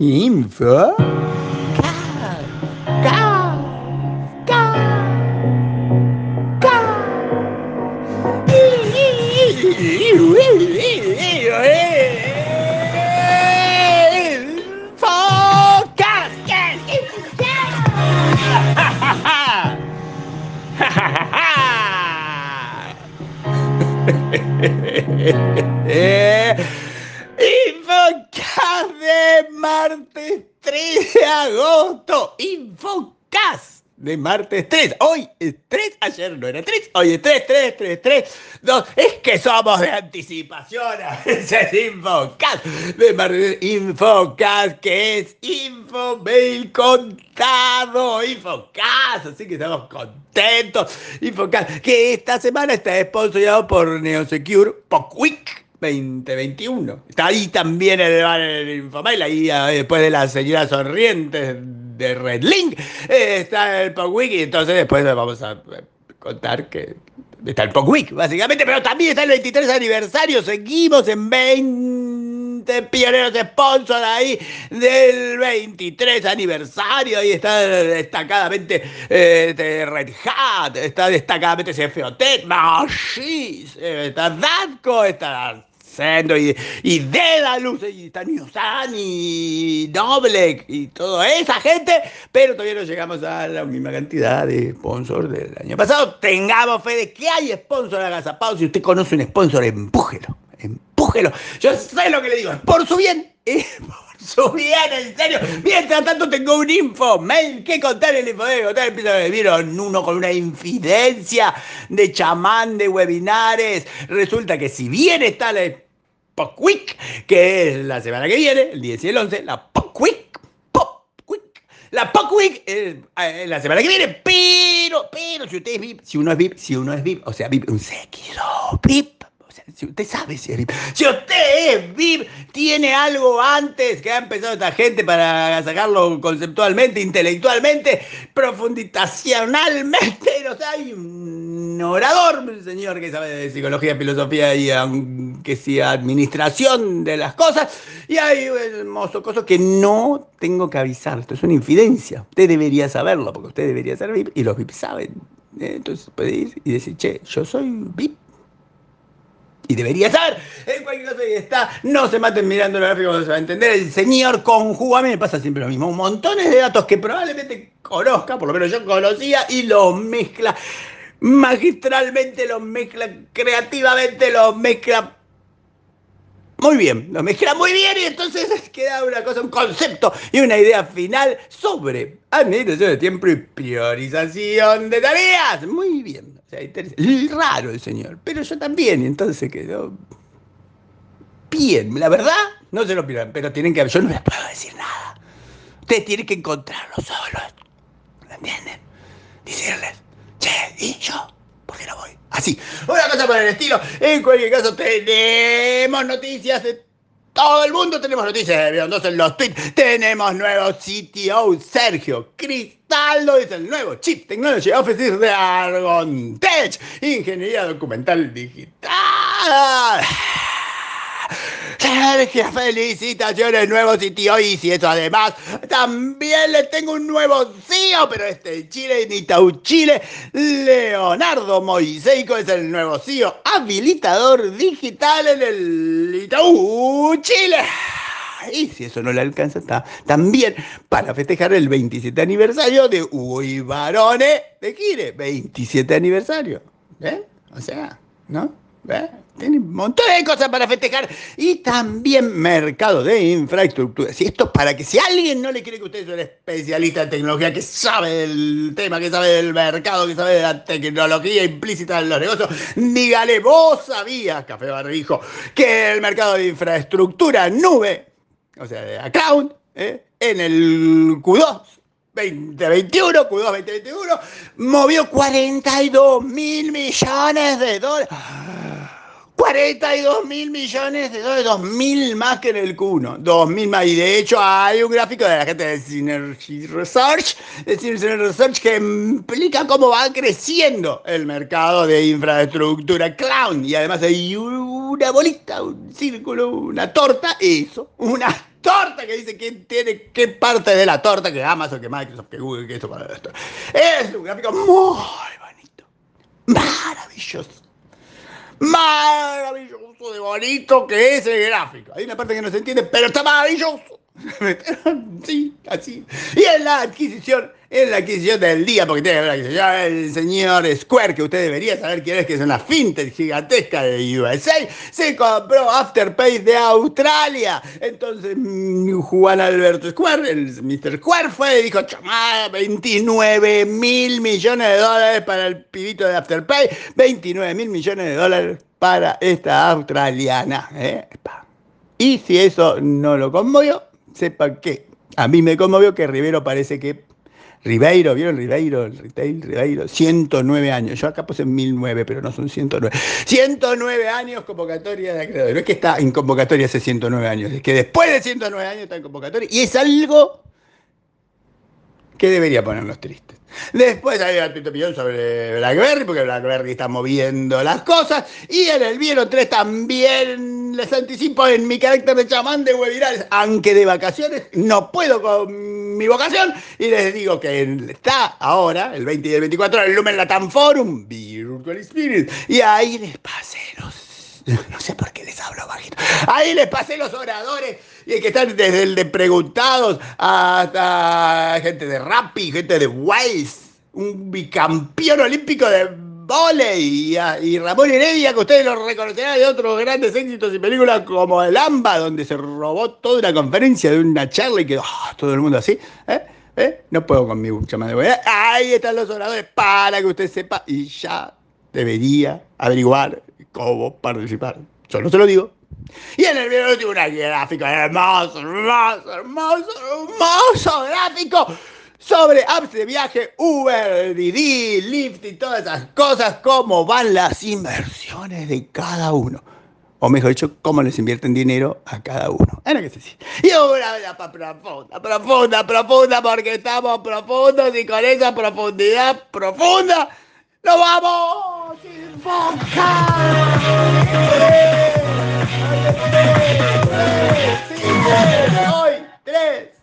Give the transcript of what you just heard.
Info. Infocast de martes 3 de agosto. Infocast de martes 3. Hoy es 3, ayer no era 3, hoy es 3, 3, 3, 3, 2. Es que somos de anticipación. Ese es Infocast de martes. Infocast que es info mail contado. Infocast, así que estamos contentos. Infocast que esta semana está sponsorado por Neosecure Pocwick. 2021. Está ahí también el, el Infomail, ahí después de las señoras sonrientes de Red Link, eh, está el PogWeek y entonces después vamos a eh, contar que está el PogWeek, básicamente, pero también está el 23 aniversario, seguimos en 20 pioneros sponsors ahí del 23 aniversario, ahí está destacadamente eh, Red Hat, está destacadamente CFOT, Magis, está Dadco, está y, y Dedalus y Taniosan y Noblek y toda esa gente, pero todavía no llegamos a la misma cantidad de sponsors del año pasado. Tengamos fe de que hay sponsor agazapados. Si usted conoce un sponsor, empújelo, Yo sé lo que le digo, por su bien, es por su bien, en serio. Mientras tanto tengo un info, mail que contar el info de contar. A vieron uno con una infidencia de chamán de webinares. Resulta que si bien está la PopWeek, que es la semana que viene, el 10 y el 11, la PopWeek, PopWeek, la PopWeek es eh, la semana que viene, pero, pero si usted es VIP, si uno es VIP, si uno es VIP, o sea, VIP, un seguidor VIP, si usted sabe si es VIP, si usted es VIP, tiene algo antes que ha empezado esta gente para sacarlo conceptualmente, intelectualmente, profunditacionalmente, o hay un orador, un señor que sabe de psicología, filosofía y aunque sea administración de las cosas, y hay hermoso cosas que no tengo que avisar, esto es una infidencia, usted debería saberlo, porque usted debería ser VIP, y los VIP saben, entonces puede ir y decir, che, yo soy VIP, y debería estar. En cualquier caso, ahí está. No se maten mirando el gráfico, no se va a entender. El señor conjuga. A mí me pasa siempre lo mismo. Un montón de datos que probablemente conozca, por lo menos yo conocía, y los mezcla magistralmente, los mezcla creativamente, los mezcla muy bien, lo mezcla muy bien y entonces queda una cosa, un concepto y una idea final sobre administración de tiempo y priorización de tareas. Muy bien, o raro el señor, pero yo también, y entonces quedó bien. La verdad, no se lo pierdan, pero tienen que, yo no les puedo decir nada. Ustedes tienen que encontrarlo solos, ¿entienden? Decirles, che, ¿y yo? ¿Por qué no voy? Así. Una cosa por el estilo. En cualquier caso, tenemos noticias de todo el mundo. Tenemos noticias de Biondos en los tweets. Tenemos nuevo CTO, Sergio Cristaldo. Es el nuevo Chief Technology Officer de Argon Tech. Ingeniería documental digital. Sergio, felicitaciones, nuevo sitio y si eso además también le tengo un nuevo CEO, pero este Chile, en Itaú Chile, Leonardo Moiseico es el nuevo CEO, habilitador digital en el Itaú Chile. Y si eso no le alcanza, está también para festejar el 27 aniversario de Uy Barone de Kire. 27 aniversario. ¿Eh? O sea, ¿no? ¿Eh? Tiene un montón de cosas para festejar. Y también mercado de infraestructura. Si esto para que si alguien no le quiere que usted es un especialista en tecnología, que sabe del tema, que sabe del mercado, que sabe de la tecnología implícita en los negocios, dígale, vos sabías, Café Barbijo, que el mercado de infraestructura nube, o sea, de account, ¿eh? en el Q2 2021, Q2 2021, movió 42 mil millones de dólares. 42 mil millones de dólares, 2 mil más que en el Q1, 2 mil más. Y de hecho hay un gráfico de la gente de Synergy Research, de Synergy Research que explica cómo va creciendo el mercado de infraestructura cloud. Y además hay una bolita, un círculo, una torta, eso, una torta que dice quién tiene qué parte de la torta, que Amazon, que Microsoft, que Google, que esto para esto. Es un gráfico muy bonito, maravilloso, maravilloso de bonito que es el gráfico. Hay una parte que no se entiende, pero está maravilloso. sí, así. Y en la adquisición, en la adquisición del día, porque tiene que ver la el señor Square, que usted debería saber quién es, que es una fintech gigantesca de USA, se compró Afterpay de Australia. Entonces, mm, Juan Alberto Square, el Mr. Square, fue y dijo, chamada, 29 mil millones de dólares para el pibito de Afterpay, 29 mil millones de dólares para esta australiana. ¿eh? Y si eso no lo conmovió, sepa que a mí me conmovió que Rivero parece que Ribeiro, ¿vieron Ribeiro? Retail, Ribeiro, 109 años. Yo acá puse 1009, pero no son 109. 109 años convocatoria de acreedores. No es que está en convocatoria hace 109 años, es que después de 109 años está en convocatoria y es algo que debería ponernos tristes. Después hay un opinión sobre BlackBerry, porque BlackBerry está moviendo las cosas. Y en el Vieron 3 también les anticipo en mi carácter de chamán de webinars, aunque de vacaciones, no puedo con mi vocación. Y les digo que está ahora, el 20 y el 24, el Lumen Latam Forum, Virtual Experience. Y ahí les pasé los no sé por qué les hablo bajito. Ahí les pasé los oradores y que están desde el de preguntados hasta gente de Rappi, gente de Waze, un bicampeón olímpico de volei y, Ramón Heredia, que ustedes lo reconocerán de otros grandes éxitos y películas como El AMBA, donde se robó toda una conferencia de una charla y quedó ah, todo el mundo así. ¿eh? ¿Eh? No puedo con mi chama de Ahí están los oradores para que usted sepa y ya debería averiguar cómo participar. Yo no se lo digo, y en el video tiene una gráfica hermoso, hermoso, hermoso, hermoso gráfico sobre apps de viaje, Uber, Didi, Lyft y todas esas cosas, cómo van las inversiones de cada uno. O mejor dicho, cómo les invierten dinero a cada uno. Era que sí. Y una vez profunda, profunda, profunda, porque estamos profundos y con esa profundidad profunda, ¡nos vamos! ¡Sin Hoy